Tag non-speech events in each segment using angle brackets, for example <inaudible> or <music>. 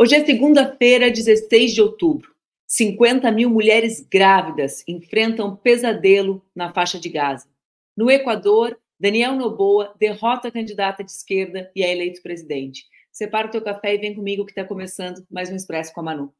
Hoje é segunda-feira, 16 de outubro. 50 mil mulheres grávidas enfrentam pesadelo na faixa de Gaza. No Equador, Daniel Noboa derrota a candidata de esquerda e é eleito presidente. Separa o teu café e vem comigo que está começando mais um Expresso com a Manu.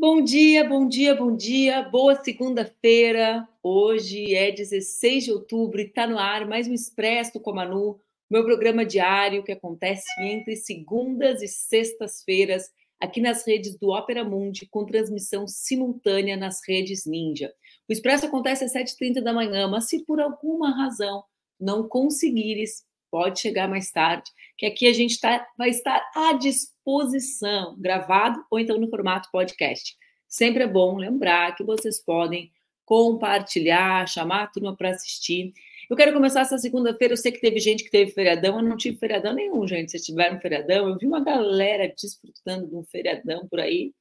Bom dia, bom dia, bom dia, boa segunda-feira. Hoje é 16 de outubro e está no ar mais um Expresso com a Manu, meu programa diário que acontece entre segundas e sextas-feiras aqui nas redes do Opera Mundi, com transmissão simultânea nas redes Ninja. O Expresso acontece às 7h30 da manhã, mas se por alguma razão não conseguires, pode chegar mais tarde, que aqui a gente tá, vai estar à disposição exposição, gravado ou então no formato podcast. Sempre é bom lembrar que vocês podem compartilhar, chamar a turma para assistir. Eu quero começar essa segunda-feira. Eu sei que teve gente que teve feriadão, eu não tive feriadão nenhum, gente. Se tiveram feriadão, eu vi uma galera desfrutando de um feriadão por aí.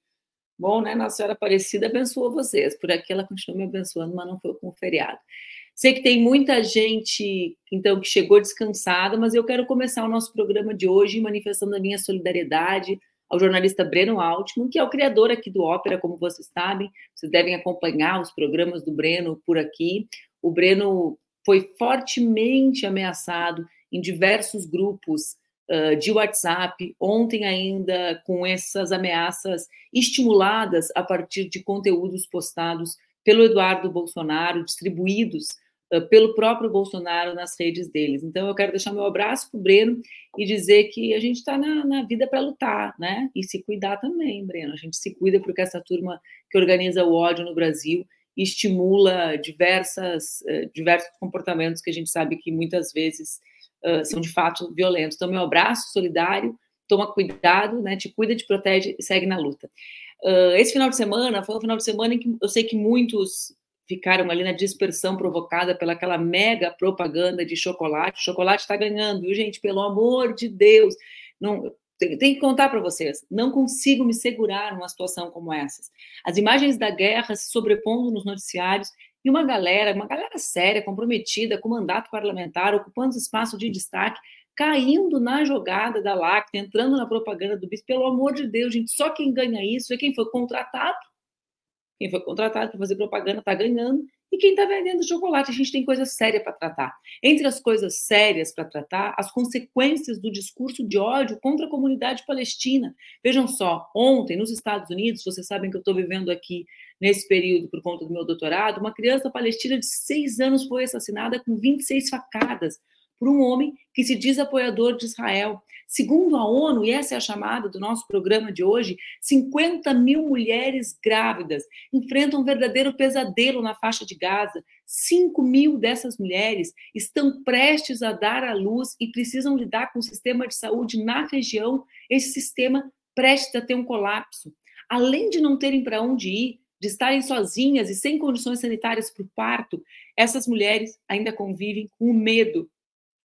Bom, né? Nossa Senhora Aparecida abençoou vocês. Por aqui ela continua me abençoando, mas não foi com feriado. Sei que tem muita gente, então, que chegou descansada, mas eu quero começar o nosso programa de hoje manifestando a minha solidariedade ao jornalista Breno Altman, que é o criador aqui do Ópera, como vocês sabem. Vocês devem acompanhar os programas do Breno por aqui. O Breno foi fortemente ameaçado em diversos grupos uh, de WhatsApp, ontem ainda com essas ameaças estimuladas a partir de conteúdos postados pelo Eduardo Bolsonaro, distribuídos pelo próprio Bolsonaro nas redes deles. Então, eu quero deixar meu abraço para o Breno e dizer que a gente está na, na, vida para lutar, né? E se cuidar também, Breno. A gente se cuida porque essa turma que organiza o ódio no Brasil estimula diversas, uh, diversos comportamentos que a gente sabe que muitas vezes uh, são de fato violentos. Então, meu abraço solidário, toma cuidado, né? Te cuida, te protege e segue na luta. Uh, esse final de semana foi um final de semana em que eu sei que muitos ficaram ali na dispersão provocada pelaquela mega propaganda de chocolate. O chocolate está ganhando, viu, gente? Pelo amor de Deus. Não, tem, tem que contar para vocês. Não consigo me segurar numa situação como essas. As imagens da guerra se sobrepondo nos noticiários e uma galera, uma galera séria, comprometida com mandato parlamentar, ocupando espaço de destaque, caindo na jogada da Lacta, entrando na propaganda do bis. Pelo amor de Deus, gente, só quem ganha isso é quem foi contratado quem foi contratado para fazer propaganda está ganhando, e quem está vendendo chocolate. A gente tem coisa séria para tratar. Entre as coisas sérias para tratar, as consequências do discurso de ódio contra a comunidade palestina. Vejam só, ontem, nos Estados Unidos, vocês sabem que eu estou vivendo aqui nesse período por conta do meu doutorado, uma criança palestina de seis anos foi assassinada com 26 facadas por um homem que se diz apoiador de Israel. Segundo a ONU, e essa é a chamada do nosso programa de hoje, 50 mil mulheres grávidas enfrentam um verdadeiro pesadelo na faixa de Gaza. 5 mil dessas mulheres estão prestes a dar à luz e precisam lidar com o sistema de saúde na região, esse sistema prestes a ter um colapso. Além de não terem para onde ir, de estarem sozinhas e sem condições sanitárias para o parto, essas mulheres ainda convivem com o medo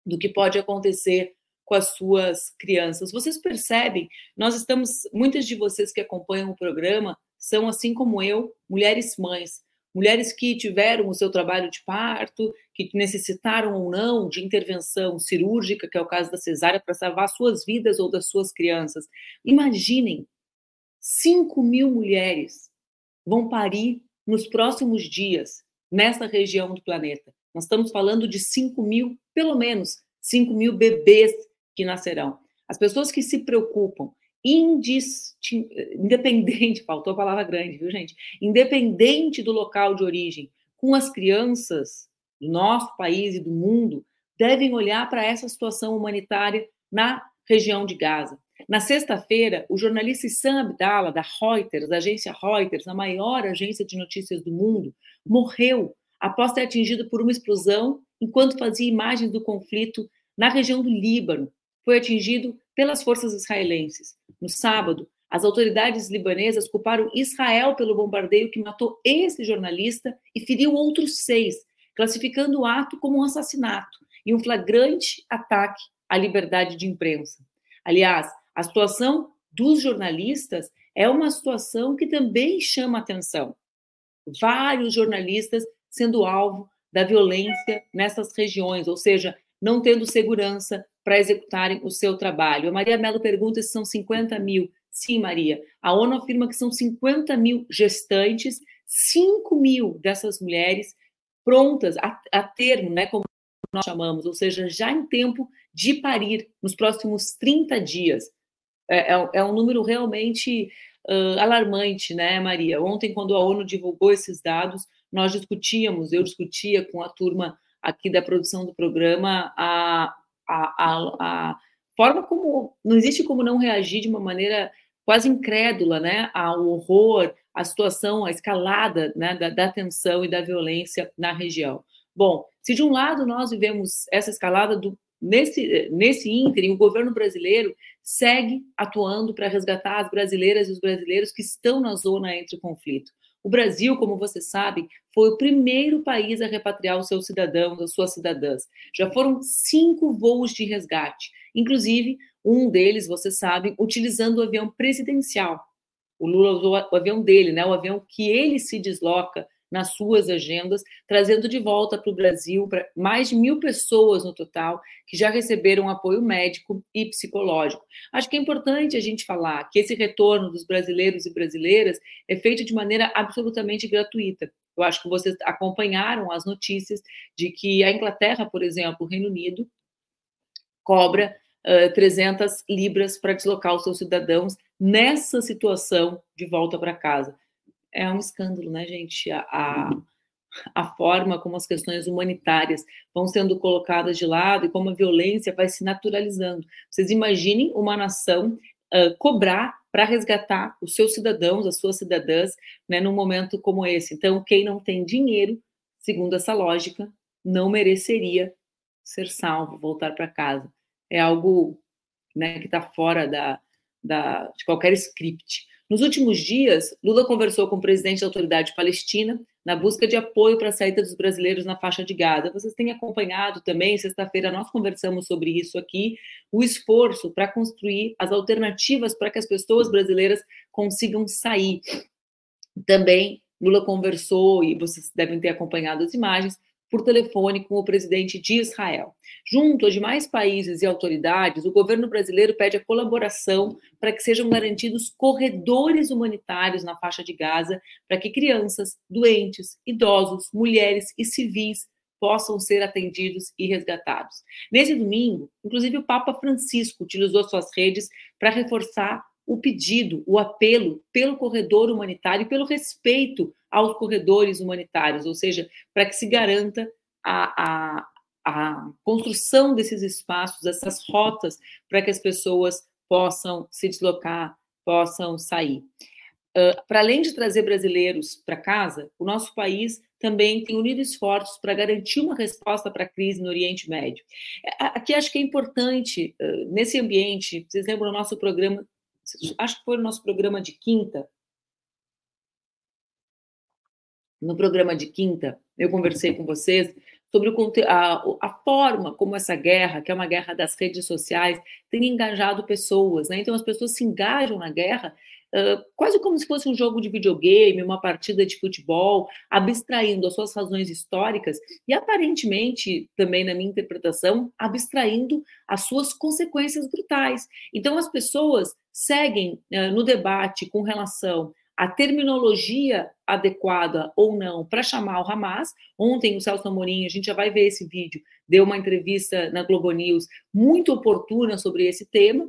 do que pode acontecer com as suas crianças. Vocês percebem, nós estamos, muitas de vocês que acompanham o programa são, assim como eu, mulheres mães, mulheres que tiveram o seu trabalho de parto, que necessitaram ou não de intervenção cirúrgica, que é o caso da cesárea, para salvar suas vidas ou das suas crianças. Imaginem, 5 mil mulheres vão parir nos próximos dias nessa região do planeta. Nós estamos falando de 5 mil, pelo menos 5 mil bebês que nascerão. As pessoas que se preocupam, independente, <laughs> faltou a palavra grande, viu, gente? Independente do local de origem, com as crianças do nosso país e do mundo, devem olhar para essa situação humanitária na região de Gaza. Na sexta-feira, o jornalista Sam Abdallah, da Reuters, da agência Reuters, a maior agência de notícias do mundo, morreu após ter atingido por uma explosão enquanto fazia imagens do conflito na região do Líbano. Foi atingido pelas forças israelenses. No sábado, as autoridades libanesas culparam Israel pelo bombardeio que matou esse jornalista e feriu outros seis, classificando o ato como um assassinato e um flagrante ataque à liberdade de imprensa. Aliás, a situação dos jornalistas é uma situação que também chama atenção. Vários jornalistas sendo alvo da violência nessas regiões, ou seja, não tendo segurança para executarem o seu trabalho. A Maria Mello pergunta se são 50 mil. Sim, Maria. A ONU afirma que são 50 mil gestantes, 5 mil dessas mulheres prontas a, a termo, né, como nós chamamos, ou seja, já em tempo de parir nos próximos 30 dias. É, é, é um número realmente uh, alarmante, né, Maria? Ontem, quando a ONU divulgou esses dados, nós discutíamos, eu discutia com a turma aqui da produção do programa a, a, a, a forma como não existe como não reagir de uma maneira quase incrédula, né, ao horror, à situação, à escalada né, da, da tensão e da violência na região. Bom, se de um lado nós vivemos essa escalada do, nesse, nesse ínterim, o governo brasileiro segue atuando para resgatar as brasileiras e os brasileiros que estão na zona entre conflito. O Brasil, como você sabe, foi o primeiro país a repatriar os seus cidadãos, as suas cidadãs. Já foram cinco voos de resgate, inclusive um deles, você sabe, utilizando o avião presidencial. O Lula usou o avião dele, né? O avião que ele se desloca nas suas agendas, trazendo de volta para o Brasil para mais de mil pessoas no total que já receberam apoio médico e psicológico. Acho que é importante a gente falar que esse retorno dos brasileiros e brasileiras é feito de maneira absolutamente gratuita. Eu acho que vocês acompanharam as notícias de que a Inglaterra, por exemplo, o Reino Unido, cobra uh, 300 libras para deslocar os seus cidadãos nessa situação de volta para casa é um escândalo, né, gente? A, a, a, forma como as questões humanitárias vão sendo colocadas de lado e como a violência vai se naturalizando. Vocês imaginem uma nação uh, cobrar para resgatar os seus cidadãos, as suas cidadãs, né, num momento como esse. Então, quem não tem dinheiro, segundo essa lógica, não mereceria ser salvo, voltar para casa. É algo né, que está fora da, da, de qualquer script. Nos últimos dias, Lula conversou com o presidente da autoridade palestina na busca de apoio para a saída dos brasileiros na faixa de Gaza. Vocês têm acompanhado também, sexta-feira nós conversamos sobre isso aqui, o esforço para construir as alternativas para que as pessoas brasileiras consigam sair. Também Lula conversou, e vocês devem ter acompanhado as imagens, por telefone com o presidente de Israel. Junto a demais países e autoridades, o governo brasileiro pede a colaboração para que sejam garantidos corredores humanitários na faixa de Gaza, para que crianças, doentes, idosos, mulheres e civis possam ser atendidos e resgatados. Nesse domingo, inclusive o Papa Francisco utilizou suas redes para reforçar o pedido, o apelo pelo corredor humanitário e pelo respeito aos corredores humanitários, ou seja, para que se garanta a, a, a construção desses espaços, dessas rotas, para que as pessoas possam se deslocar, possam sair. Uh, para além de trazer brasileiros para casa, o nosso país também tem unido esforços para garantir uma resposta para a crise no Oriente Médio. Aqui acho que é importante, uh, nesse ambiente, vocês lembram do nosso programa acho que foi o nosso programa de quinta. No programa de quinta, eu conversei com vocês sobre o, a, a, forma como essa guerra, que é uma guerra das redes sociais, tem engajado pessoas. Né? Então, as pessoas se engajam na guerra uh, quase como se fosse um jogo de videogame, uma partida de futebol, abstraindo as suas razões históricas e, aparentemente, também na minha interpretação, abstraindo as suas consequências brutais. Então, as pessoas seguem uh, no debate com relação à terminologia adequada ou não para chamar o Hamas. Ontem, o Celso Amorim, a gente já vai ver esse vídeo, deu uma entrevista na Globo News muito oportuna sobre esse tema,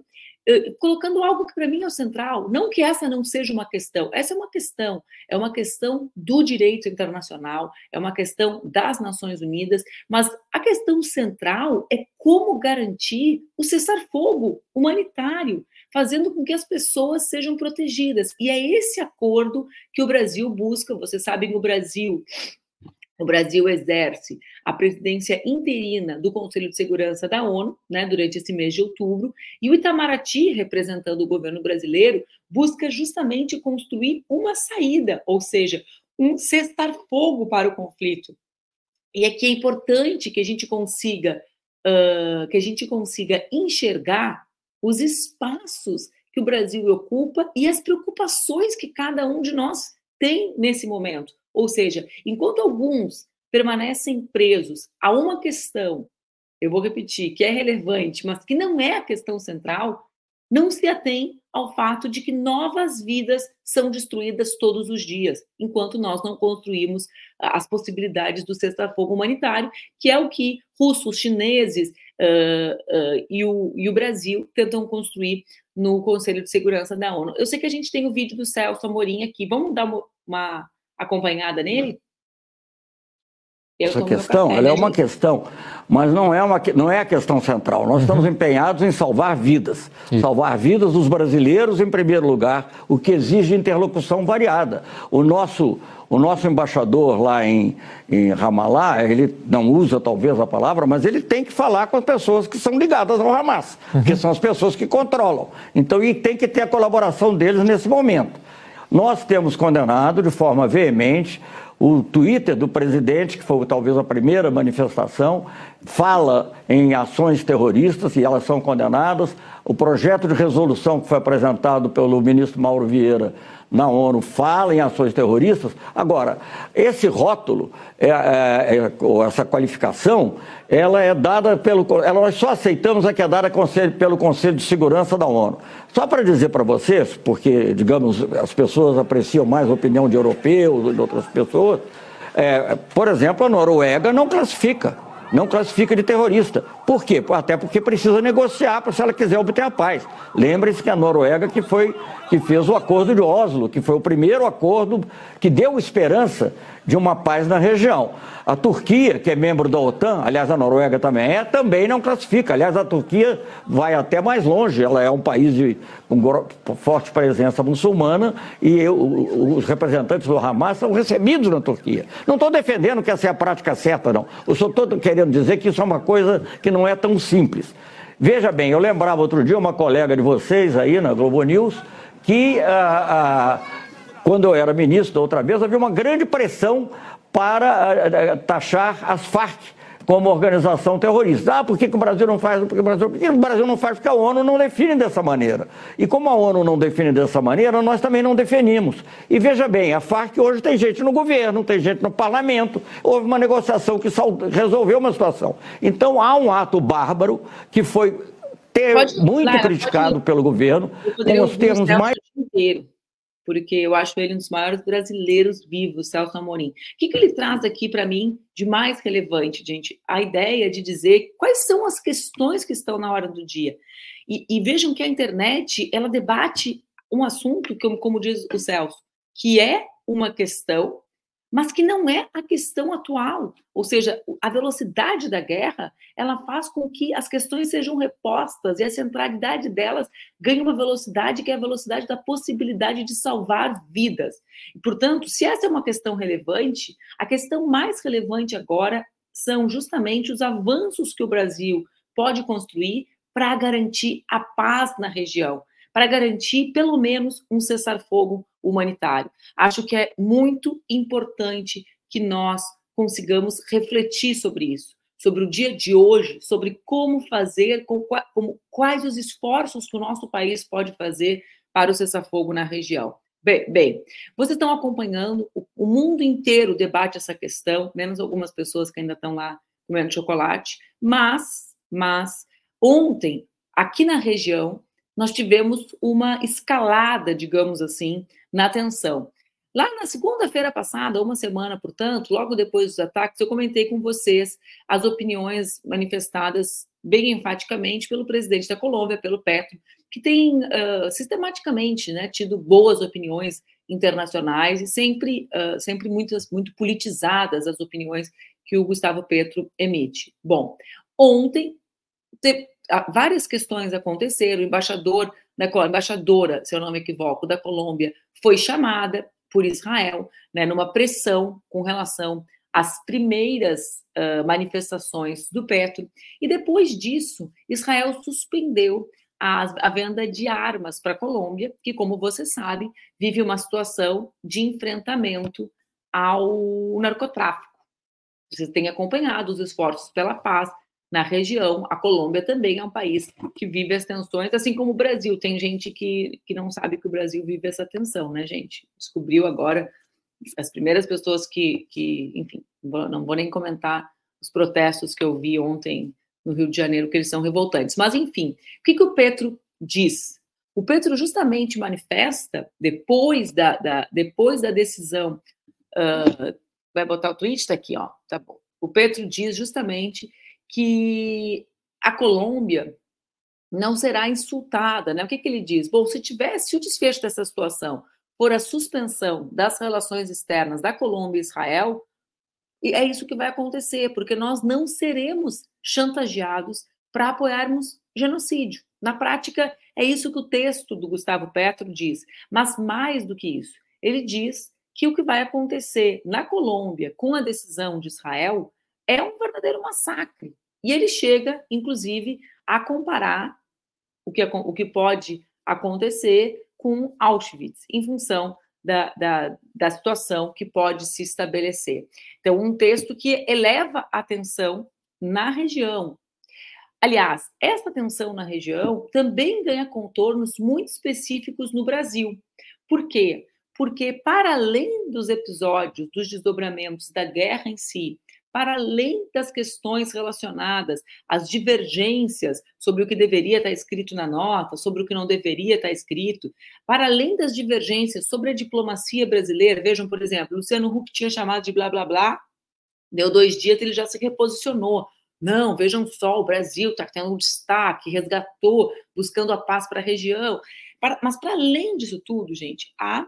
colocando algo que para mim é o central. Não que essa não seja uma questão, essa é uma questão, é uma questão do direito internacional, é uma questão das Nações Unidas, mas a questão central é como garantir o cessar-fogo humanitário, fazendo com que as pessoas sejam protegidas. E é esse acordo que o Brasil busca. Vocês sabem, o Brasil o Brasil exerce a presidência interina do Conselho de Segurança da ONU, né, durante esse mês de outubro, e o Itamaraty, representando o governo brasileiro, busca justamente construir uma saída, ou seja, um cessar-fogo para o conflito. E aqui é importante que a gente consiga uh, que a gente consiga enxergar os espaços que o Brasil ocupa e as preocupações que cada um de nós tem nesse momento. Ou seja, enquanto alguns permanecem presos a uma questão, eu vou repetir, que é relevante, mas que não é a questão central, não se atém ao fato de que novas vidas são destruídas todos os dias, enquanto nós não construímos as possibilidades do cessar-fogo humanitário, que é o que russos, chineses uh, e, o, e o Brasil tentam construir no Conselho de Segurança da ONU. Eu sei que a gente tem o vídeo do Celso Amorim aqui, vamos dar uma, uma acompanhada nele? Eu Essa questão, ela é uma questão, mas não é, uma, não é a questão central. Nós estamos uhum. empenhados em salvar vidas. Sim. Salvar vidas dos brasileiros, em primeiro lugar, o que exige interlocução variada. O nosso, o nosso embaixador lá em, em Ramallah, ele não usa talvez a palavra, mas ele tem que falar com as pessoas que são ligadas ao Hamas, uhum. que são as pessoas que controlam. Então, e tem que ter a colaboração deles nesse momento. Nós temos condenado de forma veemente o Twitter do presidente, que foi talvez a primeira manifestação, fala em ações terroristas e elas são condenadas. O projeto de resolução que foi apresentado pelo ministro Mauro Vieira na ONU fala em ações terroristas. Agora, esse rótulo, é, é, é, essa qualificação, ela é dada pelo. Ela, nós só aceitamos a que é dada pelo Conselho de Segurança da ONU. Só para dizer para vocês, porque, digamos, as pessoas apreciam mais a opinião de europeus, de outras pessoas, é, por exemplo, a Noruega não classifica não classifica de terrorista. Por quê? Até porque precisa negociar para se ela quiser obter a paz. Lembre-se que a Noruega que foi que fez o acordo de Oslo, que foi o primeiro acordo que deu esperança de uma paz na região. A Turquia, que é membro da OTAN, aliás, a Noruega também é, também não classifica. Aliás, a Turquia vai até mais longe, ela é um país de com forte presença muçulmana e eu, os representantes do Hamas são recebidos na Turquia. Não estou defendendo que essa é a prática certa, não. Eu só estou querendo dizer que isso é uma coisa que não é tão simples. Veja bem, eu lembrava outro dia uma colega de vocês aí na Globo News que. Ah, ah, quando eu era ministro, outra vez, havia uma grande pressão para eh, eh, taxar as Farc como organização terrorista. Ah, por que, que o Brasil não faz? Porque o Brasil, porque o Brasil não faz porque a ONU não define dessa maneira. E como a ONU não define dessa maneira, nós também não definimos. E veja bem, a Farc hoje tem gente no governo, tem gente no parlamento, houve uma negociação que resolveu uma situação. Então há um ato bárbaro que foi ter, pode, muito Lara, criticado pode, pelo governo, com os termos mais. Inteiro porque eu acho ele um dos maiores brasileiros vivos, Celso Amorim. O que, que ele traz aqui para mim de mais relevante, gente? A ideia de dizer quais são as questões que estão na hora do dia. E, e vejam que a internet, ela debate um assunto, como, como diz o Celso, que é uma questão mas que não é a questão atual. Ou seja, a velocidade da guerra, ela faz com que as questões sejam repostas e a centralidade delas ganhe uma velocidade que é a velocidade da possibilidade de salvar vidas. E, portanto, se essa é uma questão relevante, a questão mais relevante agora são justamente os avanços que o Brasil pode construir para garantir a paz na região, para garantir pelo menos um cessar-fogo humanitário. Acho que é muito importante que nós consigamos refletir sobre isso, sobre o dia de hoje, sobre como fazer, como, quais os esforços que o nosso país pode fazer para o cessar-fogo na região. Bem, bem, vocês estão acompanhando, o, o mundo inteiro debate essa questão, menos algumas pessoas que ainda estão lá comendo chocolate, mas, mas ontem, aqui na região, nós tivemos uma escalada, digamos assim, na tensão. Lá na segunda-feira passada, uma semana, portanto, logo depois dos ataques, eu comentei com vocês as opiniões manifestadas bem enfaticamente pelo presidente da Colômbia, pelo Petro, que tem uh, sistematicamente né, tido boas opiniões internacionais e sempre, uh, sempre muitas, muito politizadas as opiniões que o Gustavo Petro emite. Bom, ontem te, várias questões aconteceram, o embaixador da embaixadora, se eu não me equivoco, da Colômbia, foi chamada por Israel, né, numa pressão com relação às primeiras uh, manifestações do Petro, e depois disso, Israel suspendeu a, a venda de armas para a Colômbia, que, como vocês sabem, vive uma situação de enfrentamento ao narcotráfico. Vocês têm acompanhado os esforços pela paz na região. A Colômbia também é um país que vive as tensões, assim como o Brasil. Tem gente que, que não sabe que o Brasil vive essa tensão, né, gente? Descobriu agora as primeiras pessoas que, que enfim, não vou nem comentar os protestos que eu vi ontem no Rio de Janeiro, que eles são revoltantes. Mas, enfim, o que, que o Petro diz? O Petro justamente manifesta, depois da, da depois da decisão, uh, vai botar o tweet, está aqui, ó, tá bom. O Petro diz justamente que a Colômbia não será insultada, né? O que, que ele diz? Bom, se tivesse o desfecho dessa situação por a suspensão das relações externas da Colômbia e Israel, e é isso que vai acontecer, porque nós não seremos chantageados para apoiarmos genocídio. Na prática, é isso que o texto do Gustavo Petro diz. Mas mais do que isso, ele diz que o que vai acontecer na Colômbia com a decisão de Israel é um verdadeiro massacre. E ele chega, inclusive, a comparar o que, o que pode acontecer com Auschwitz, em função da, da, da, situação que pode se estabelecer. Então, um texto que eleva a atenção na região. Aliás, essa tensão na região também ganha contornos muito específicos no Brasil. Por quê? Porque, para além dos episódios, dos desdobramentos da guerra em si, para além das questões relacionadas às divergências sobre o que deveria estar escrito na nota, sobre o que não deveria estar escrito, para além das divergências sobre a diplomacia brasileira, vejam, por exemplo, Luciano Huck tinha chamado de blá blá blá, deu dois dias ele já se reposicionou. Não, vejam só, o Brasil está tendo um destaque, resgatou, buscando a paz para a região. Mas, para além disso tudo, gente, há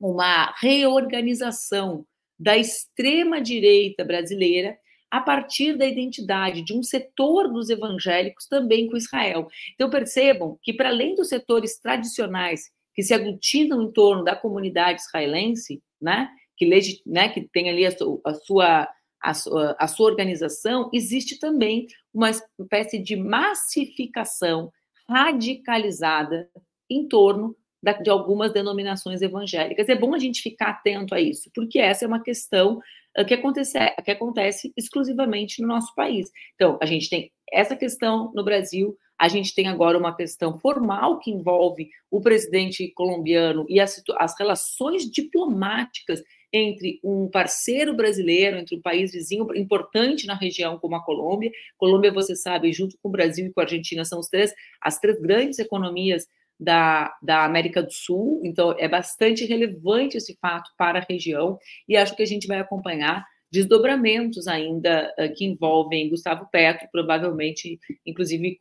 uma reorganização da extrema-direita brasileira a partir da identidade de um setor dos evangélicos também com Israel. Então, percebam que, para além dos setores tradicionais que se aglutinam em torno da comunidade israelense, né, que, né, que tem ali a, a sua, a, sua, a sua organização, existe também uma espécie de massificação radicalizada em torno de algumas denominações evangélicas. É bom a gente ficar atento a isso, porque essa é uma questão ah, que acontece, que acontece exclusivamente no nosso país. Então, a gente tem essa questão no Brasil, a gente tem agora uma questão formal que envolve o presidente colombiano e as, as relações diplomáticas entre um parceiro brasileiro, entre um país vizinho importante na região como a Colômbia. Colômbia, você sabe, junto com o Brasil e com a Argentina, são os três, as três grandes economias da, da América do Sul, então é bastante relevante esse fato para a região, e acho que a gente vai acompanhar desdobramentos ainda uh, que envolvem Gustavo Petro, provavelmente, inclusive,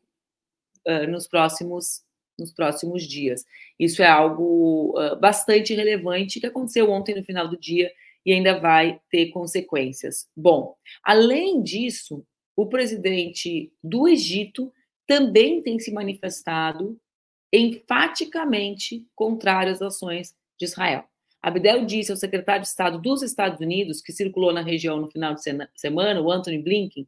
uh, nos próximos nos próximos dias. Isso é algo uh, bastante relevante que aconteceu ontem no final do dia e ainda vai ter consequências. Bom, além disso, o presidente do Egito também tem se manifestado enfaticamente contrário às ações de Israel. Abdel disse ao secretário de Estado dos Estados Unidos, que circulou na região no final de semana, o Anthony Blinken,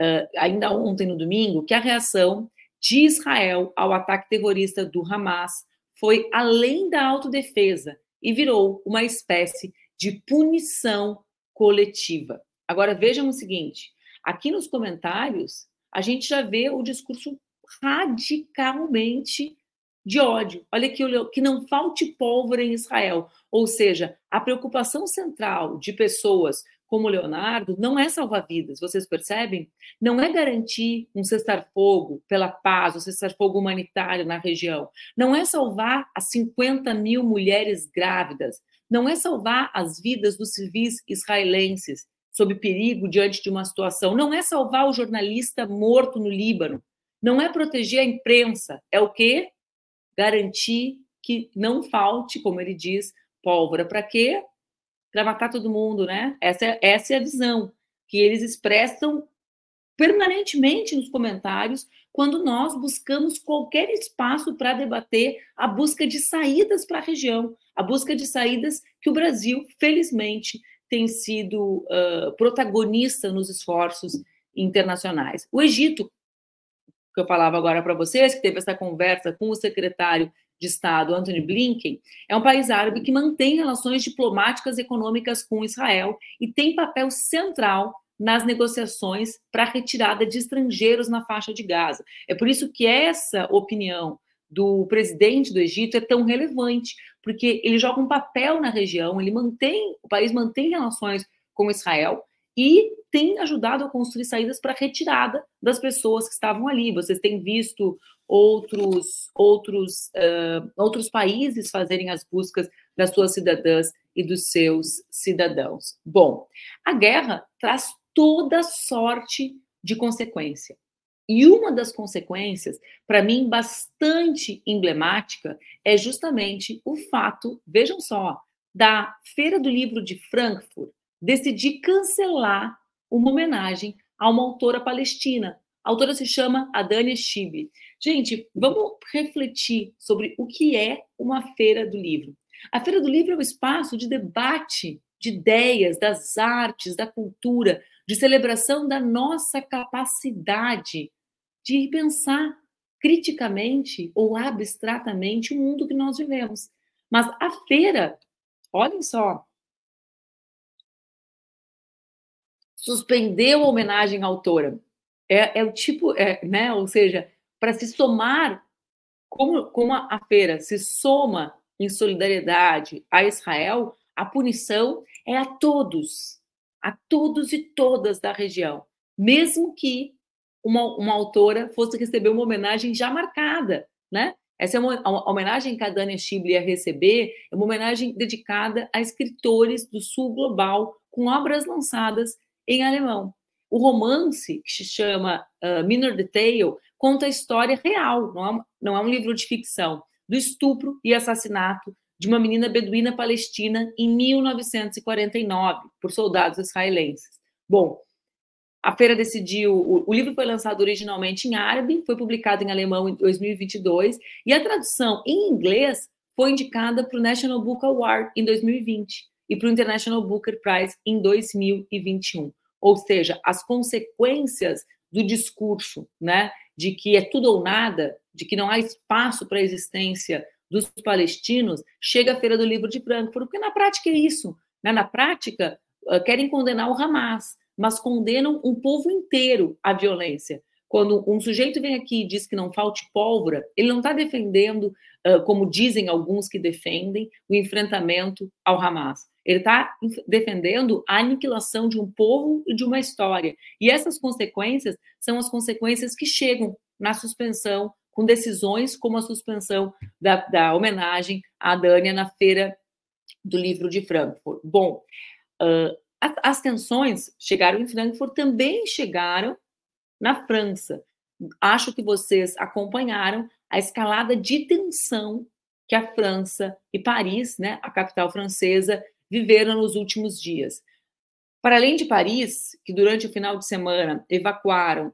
uh, ainda ontem no domingo, que a reação de Israel ao ataque terrorista do Hamas foi além da autodefesa e virou uma espécie de punição coletiva. Agora vejam o seguinte: aqui nos comentários, a gente já vê o discurso radicalmente de ódio. Olha aqui, que não falte pólvora em Israel. Ou seja, a preocupação central de pessoas como Leonardo não é salvar vidas, vocês percebem? Não é garantir um cessar-fogo pela paz, um cessar-fogo humanitário na região. Não é salvar as 50 mil mulheres grávidas. Não é salvar as vidas dos civis israelenses sob perigo diante de uma situação. Não é salvar o jornalista morto no Líbano. Não é proteger a imprensa. É o quê? Garantir que não falte, como ele diz, pólvora. Para quê? Para matar todo mundo, né? Essa é, essa é a visão que eles expressam permanentemente nos comentários quando nós buscamos qualquer espaço para debater a busca de saídas para a região, a busca de saídas que o Brasil, felizmente, tem sido uh, protagonista nos esforços internacionais. O Egito que eu falava agora para vocês, que teve essa conversa com o secretário de Estado, Anthony Blinken, é um país árabe que mantém relações diplomáticas e econômicas com Israel e tem papel central nas negociações para a retirada de estrangeiros na faixa de Gaza. É por isso que essa opinião do presidente do Egito é tão relevante, porque ele joga um papel na região, ele mantém, o país mantém relações com Israel e tem ajudado a construir saídas para retirada das pessoas que estavam ali. Vocês têm visto outros outros uh, outros países fazerem as buscas das suas cidadãs e dos seus cidadãos. Bom, a guerra traz toda sorte de consequência. E uma das consequências, para mim, bastante emblemática, é justamente o fato, vejam só, da Feira do Livro de Frankfurt decidir cancelar uma homenagem a uma autora palestina. A autora se chama Adania Shibi. Gente, vamos refletir sobre o que é uma Feira do Livro. A Feira do Livro é um espaço de debate de ideias, das artes, da cultura, de celebração da nossa capacidade de pensar criticamente ou abstratamente o mundo que nós vivemos. Mas a feira, olhem só, suspendeu a homenagem à autora. É, é o tipo, é, né? Ou seja, para se somar, como, como a feira se soma em solidariedade a Israel, a punição é a todos, a todos e todas da região, mesmo que uma, uma autora fosse receber uma homenagem já marcada, né? Essa é uma a homenagem que a Dania Schibli ia receber, é uma homenagem dedicada a escritores do sul global com obras lançadas em alemão. O romance, que se chama uh, Minor Detail, conta a história real, não é, não é um livro de ficção, do estupro e assassinato de uma menina beduína palestina em 1949 por soldados israelenses. Bom, a feira decidiu. O, o, livro foi lançado originalmente em árabe, foi publicado em alemão em 2022, e a tradução em inglês foi indicada para o National Book Award em 2020 e para o International Booker Prize em 2021. Ou seja, as consequências do discurso, né, de que é tudo ou nada, de que não há espaço para a existência dos palestinos, chega a Feira do Livro de Frankfurt, porque na prática é isso. Né? Na prática, querem condenar o Hamas, mas condenam um povo inteiro à violência. Quando um sujeito vem aqui e diz que não falte pólvora, ele não está defendendo, como dizem alguns que defendem, o enfrentamento ao Hamas. Ele está defendendo a aniquilação de um povo e de uma história. E essas consequências são as consequências que chegam na suspensão, com decisões como a suspensão da, da homenagem à Dânia na Feira do Livro de Frankfurt. Bom, uh, as tensões chegaram em Frankfurt, também chegaram na França. Acho que vocês acompanharam a escalada de tensão que a França e Paris, né, a capital francesa, viveram nos últimos dias. Para além de Paris, que durante o final de semana evacuaram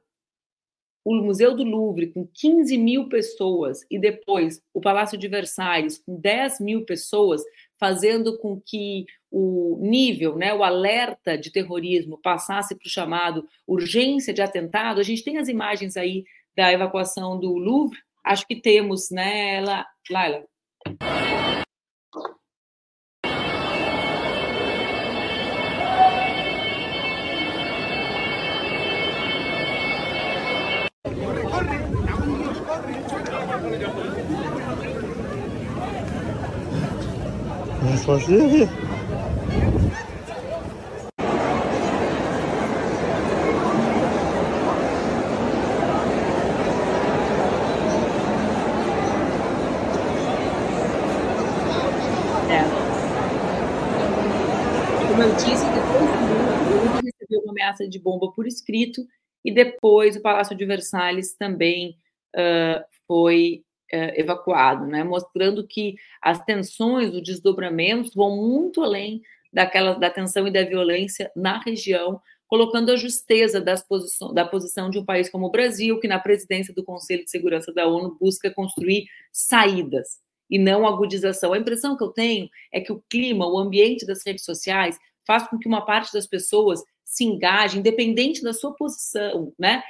o Museu do Louvre com 15 mil pessoas e depois o Palácio de Versalhes com 10 mil pessoas, fazendo com que o nível, né, o alerta de terrorismo passasse para o chamado urgência de atentado. A gente tem as imagens aí da evacuação do Louvre. Acho que temos, né, Laila? Vamos fazer. Como eu disse, depois do recebeu uma ameaça de bomba por escrito e depois o Palácio de Versalhes também uh, foi uh, evacuado, né? mostrando que as tensões, os desdobramentos vão muito além daquela da tensão e da violência na região, colocando a justeza posição, da posição de um país como o Brasil, que na presidência do Conselho de Segurança da ONU busca construir saídas e não agudização. A impressão que eu tenho é que o clima, o ambiente das redes sociais faz com que uma parte das pessoas se engaje, independente da sua posição, né,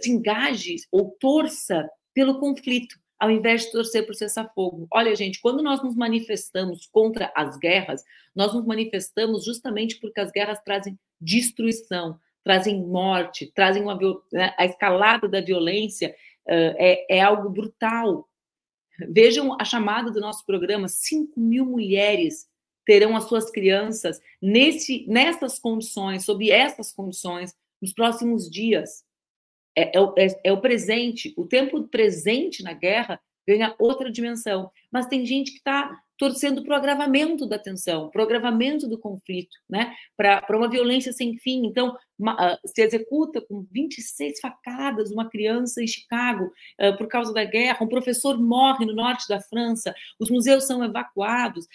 se engaje ou torça pelo conflito, ao invés de torcer por cessar-fogo. Olha, gente, quando nós nos manifestamos contra as guerras, nós nos manifestamos justamente porque as guerras trazem destruição, trazem morte, trazem uma né, a escalada da violência uh, é, é algo brutal. Vejam a chamada do nosso programa: 5 mil mulheres terão as suas crianças nesse, nessas condições, sob essas condições, nos próximos dias. É, é, é, é, o presente, o tempo presente na guerra ganha outra dimensão. Mas tem gente que está torcendo para o agravamento da tensão, para o agravamento do conflito, né? para uma violência sem fim. Então, uma, uh, se executa com 26 facadas uma criança em Chicago uh, por causa da guerra, um professor morre no norte da França, os museus são evacuados,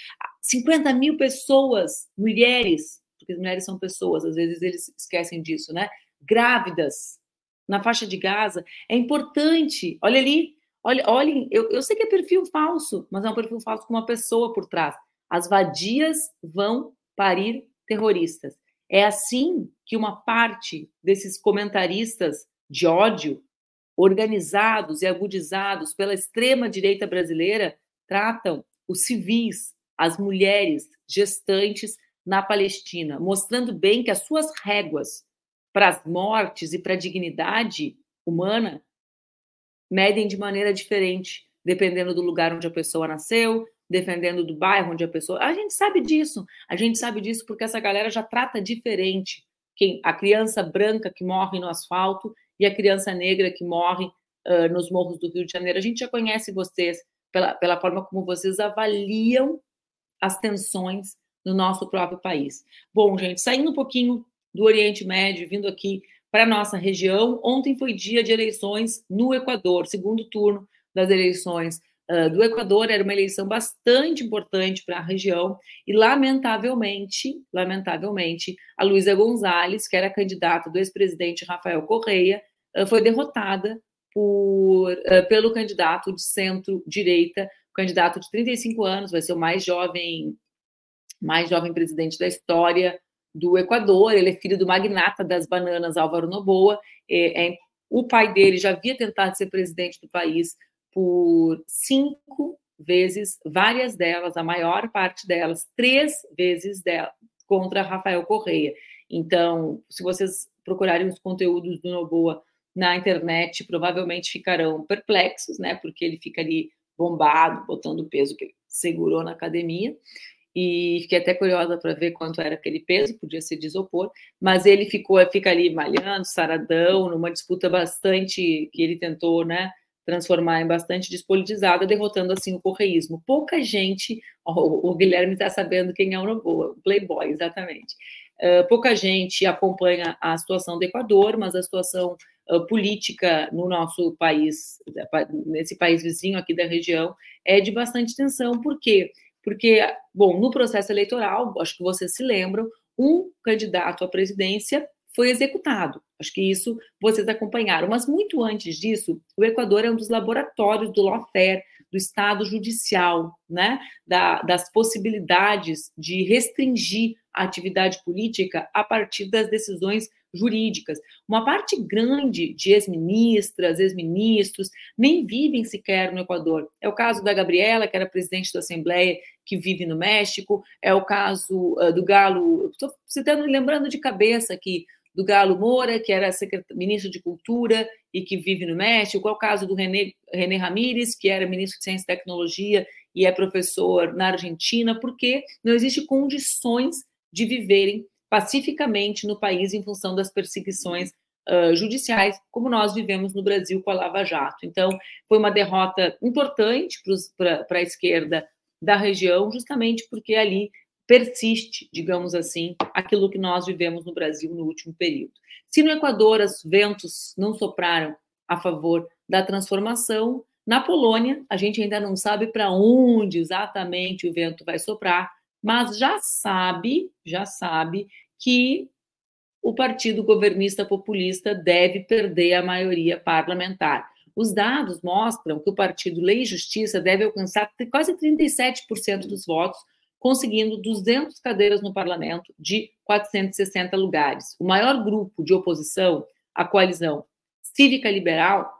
50 mil pessoas, mulheres, porque as mulheres são pessoas, às vezes eles esquecem disso, né? Grávidas na faixa de Gaza. É importante, olha ali, Olha, olhem, eu, eu sei que é perfil falso, mas é um perfil falso com uma pessoa por trás. As vadias vão parir terroristas. É assim que uma parte desses comentaristas de ódio, organizados e agudizados pela extrema-direita brasileira, tratam os civis, as mulheres gestantes na Palestina, mostrando bem que as suas réguas para as mortes e para a dignidade humana medem de maneira diferente, dependendo do lugar onde a pessoa nasceu, dependendo do bairro onde a pessoa. A gente sabe disso. A gente sabe disso porque essa galera já trata diferente quem a criança branca que morre no asfalto e a criança negra que morre uh, nos morros do Rio de Janeiro. A gente já conhece vocês pela, pela forma como vocês avaliam as tensões no nosso próprio país. Bom, gente, saindo um pouquinho do Oriente Médio, vindo aqui para a nossa região. Ontem foi dia de eleições no Equador, segundo turno das eleições uh, do Equador. Era uma eleição bastante importante para a região e, lamentavelmente, lamentavelmente, a Luísa Gonzalez, que era candidata do ex-presidente Rafael Correia, uh, foi derrotada por, uh, pelo candidato de centro-direita, candidato de 35 anos, vai ser o mais jovem, mais jovem presidente da história do Equador, ele é filho do magnata das bananas Álvaro Noboa. É, é, o pai dele já havia tentado ser presidente do país por cinco vezes, várias delas, a maior parte delas, três vezes dela, contra Rafael Correia. Então, se vocês procurarem os conteúdos do Noboa na internet, provavelmente ficarão perplexos, né? Porque ele fica ali bombado, botando o peso que ele segurou na academia e fiquei até curiosa para ver quanto era aquele peso, podia ser de isopor, mas ele ficou, fica ali malhando, saradão, numa disputa bastante que ele tentou, né, transformar em bastante despolitizada, derrotando assim o correísmo. Pouca gente, oh, o Guilherme está sabendo quem é o o Playboy, exatamente. Uh, pouca gente acompanha a situação do Equador, mas a situação uh, política no nosso país, nesse país vizinho aqui da região, é de bastante tensão, porque porque, bom, no processo eleitoral, acho que vocês se lembram, um candidato à presidência foi executado. Acho que isso vocês acompanharam. Mas muito antes disso, o Equador é um dos laboratórios do lawfare, do Estado judicial, né? Da, das possibilidades de restringir a atividade política a partir das decisões jurídicas. Uma parte grande de ex-ministras, ex-ministros, nem vivem sequer no Equador. É o caso da Gabriela, que era presidente da Assembleia, que vive no México, é o caso uh, do Galo, estou citando, lembrando de cabeça aqui, do Galo Moura, que era ministro de Cultura e que vive no México, é o caso do René, René Ramírez, que era ministro de Ciência e Tecnologia e é professor na Argentina, porque não existe condições de viverem pacificamente no país em função das perseguições uh, judiciais, como nós vivemos no Brasil com a Lava Jato. Então, foi uma derrota importante para a esquerda da região, justamente porque ali persiste, digamos assim, aquilo que nós vivemos no Brasil no último período. Se no Equador os ventos não sopraram a favor da transformação, na Polônia a gente ainda não sabe para onde exatamente o vento vai soprar, mas já sabe, já sabe que o partido governista populista deve perder a maioria parlamentar. Os dados mostram que o partido Lei e Justiça deve alcançar quase 37% dos votos, conseguindo 200 cadeiras no parlamento de 460 lugares. O maior grupo de oposição, a coalizão Cívica Liberal,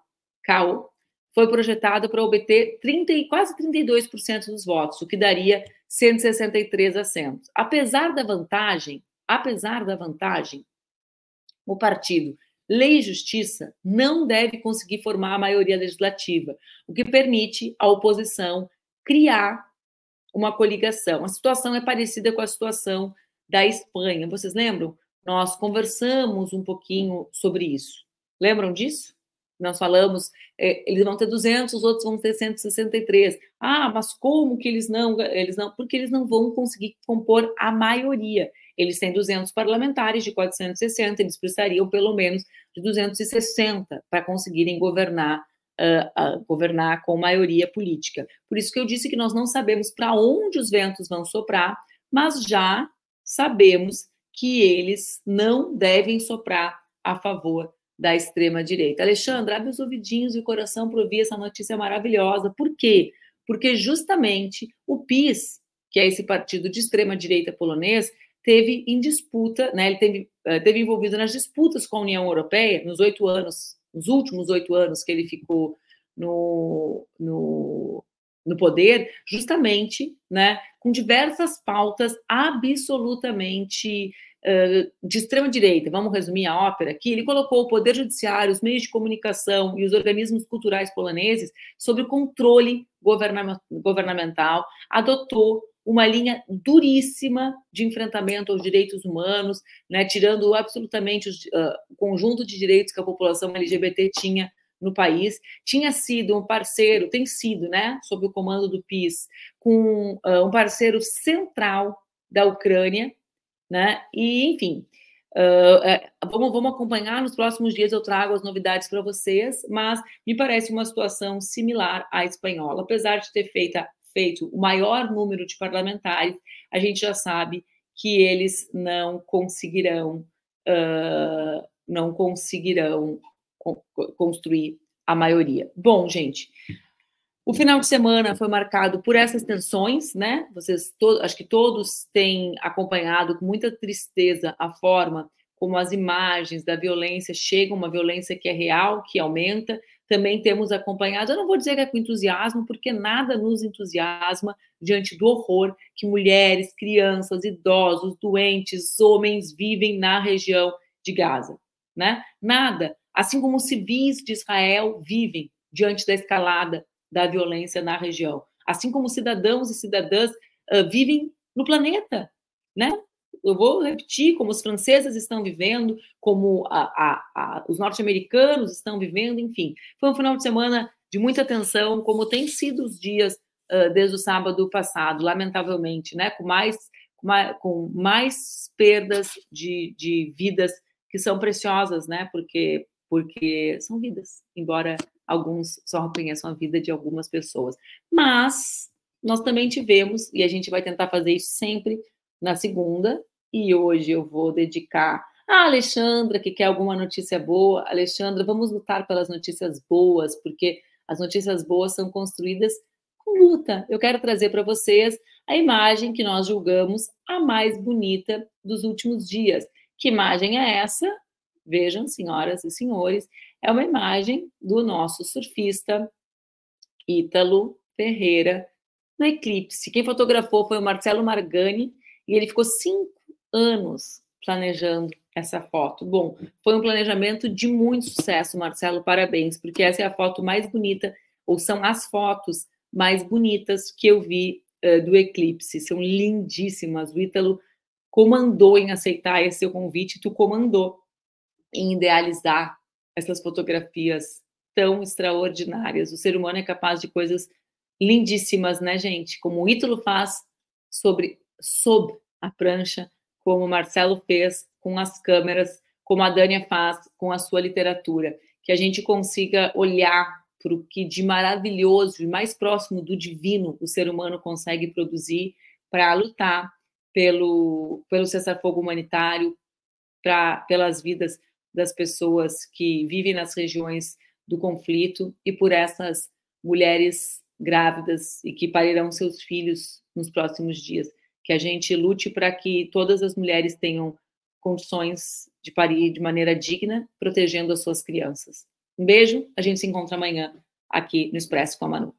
CAO, foi projetado para obter 30, quase 32% dos votos, o que daria 163 assentos. Apesar da vantagem, apesar da vantagem o partido Lei e Justiça não deve conseguir formar a maioria legislativa, o que permite à oposição criar uma coligação. A situação é parecida com a situação da Espanha. Vocês lembram? Nós conversamos um pouquinho sobre isso. Lembram disso? Nós falamos, é, eles vão ter 200, os outros vão ter 163. Ah, mas como que eles não, eles não? Porque eles não vão conseguir compor a maioria. Eles têm 200 parlamentares de 460, eles precisariam pelo menos de 260 para conseguirem governar, uh, uh, governar com maioria política. Por isso que eu disse que nós não sabemos para onde os ventos vão soprar, mas já sabemos que eles não devem soprar a favor da extrema-direita. Alexandre, abre os ouvidinhos e o coração para ouvir essa notícia maravilhosa. Por quê? Porque justamente o PIS, que é esse partido de extrema-direita polonês, teve em disputa, né, ele teve, eh, teve envolvido nas disputas com a União Europeia nos oito anos, nos últimos oito anos que ele ficou no, no, no poder, justamente né, com diversas pautas absolutamente de extrema direita. Vamos resumir a ópera aqui. Ele colocou o poder judiciário, os meios de comunicação e os organismos culturais poloneses sob controle governamental, adotou uma linha duríssima de enfrentamento aos direitos humanos, né, tirando absolutamente uh, o conjunto de direitos que a população LGBT tinha no país. Tinha sido um parceiro, tem sido, né, sob o comando do PIS, com uh, um parceiro central da Ucrânia, né, e enfim. Uh, vamos, vamos acompanhar nos próximos dias. Eu trago as novidades para vocês, mas me parece uma situação similar à espanhola, apesar de ter feito feito o maior número de parlamentares, a gente já sabe que eles não conseguirão uh, não conseguirão construir a maioria. Bom, gente, o final de semana foi marcado por essas tensões, né? Vocês, acho que todos têm acompanhado com muita tristeza a forma como as imagens da violência chegam, uma violência que é real, que aumenta, também temos acompanhado, eu não vou dizer que é com entusiasmo, porque nada nos entusiasma diante do horror que mulheres, crianças, idosos, doentes, homens vivem na região de Gaza, né? Nada, assim como os civis de Israel vivem diante da escalada da violência na região, assim como cidadãos e cidadãs uh, vivem no planeta, né? eu vou repetir, como os franceses estão vivendo, como a, a, a, os norte-americanos estão vivendo, enfim. Foi um final de semana de muita tensão, como tem sido os dias uh, desde o sábado passado, lamentavelmente, né? Com mais, com mais, com mais perdas de, de vidas que são preciosas, né? Porque, porque são vidas, embora alguns só reconheçam a vida de algumas pessoas. Mas nós também tivemos, e a gente vai tentar fazer isso sempre na segunda, e hoje eu vou dedicar a Alexandra, que quer alguma notícia boa. Alexandra, vamos lutar pelas notícias boas, porque as notícias boas são construídas com luta. Eu quero trazer para vocês a imagem que nós julgamos a mais bonita dos últimos dias. Que imagem é essa? Vejam, senhoras e senhores, é uma imagem do nosso surfista Ítalo Ferreira no eclipse. Quem fotografou foi o Marcelo Margani e ele ficou cinco anos planejando essa foto. Bom, foi um planejamento de muito sucesso, Marcelo, parabéns, porque essa é a foto mais bonita, ou são as fotos mais bonitas que eu vi uh, do eclipse. São lindíssimas. O Ítalo comandou em aceitar esse seu convite, tu comandou em idealizar essas fotografias tão extraordinárias. O ser humano é capaz de coisas lindíssimas, né, gente? Como o Ítalo faz sobre sob a prancha, como o Marcelo fez com as câmeras, como a Dânia faz com a sua literatura, que a gente consiga olhar para o que de maravilhoso e mais próximo do divino o ser humano consegue produzir para lutar pelo, pelo cessar-fogo humanitário, pra, pelas vidas das pessoas que vivem nas regiões do conflito e por essas mulheres grávidas e que parirão seus filhos nos próximos dias que a gente lute para que todas as mulheres tenham condições de parir de maneira digna, protegendo as suas crianças. Um beijo, a gente se encontra amanhã aqui no Expresso com a Manu.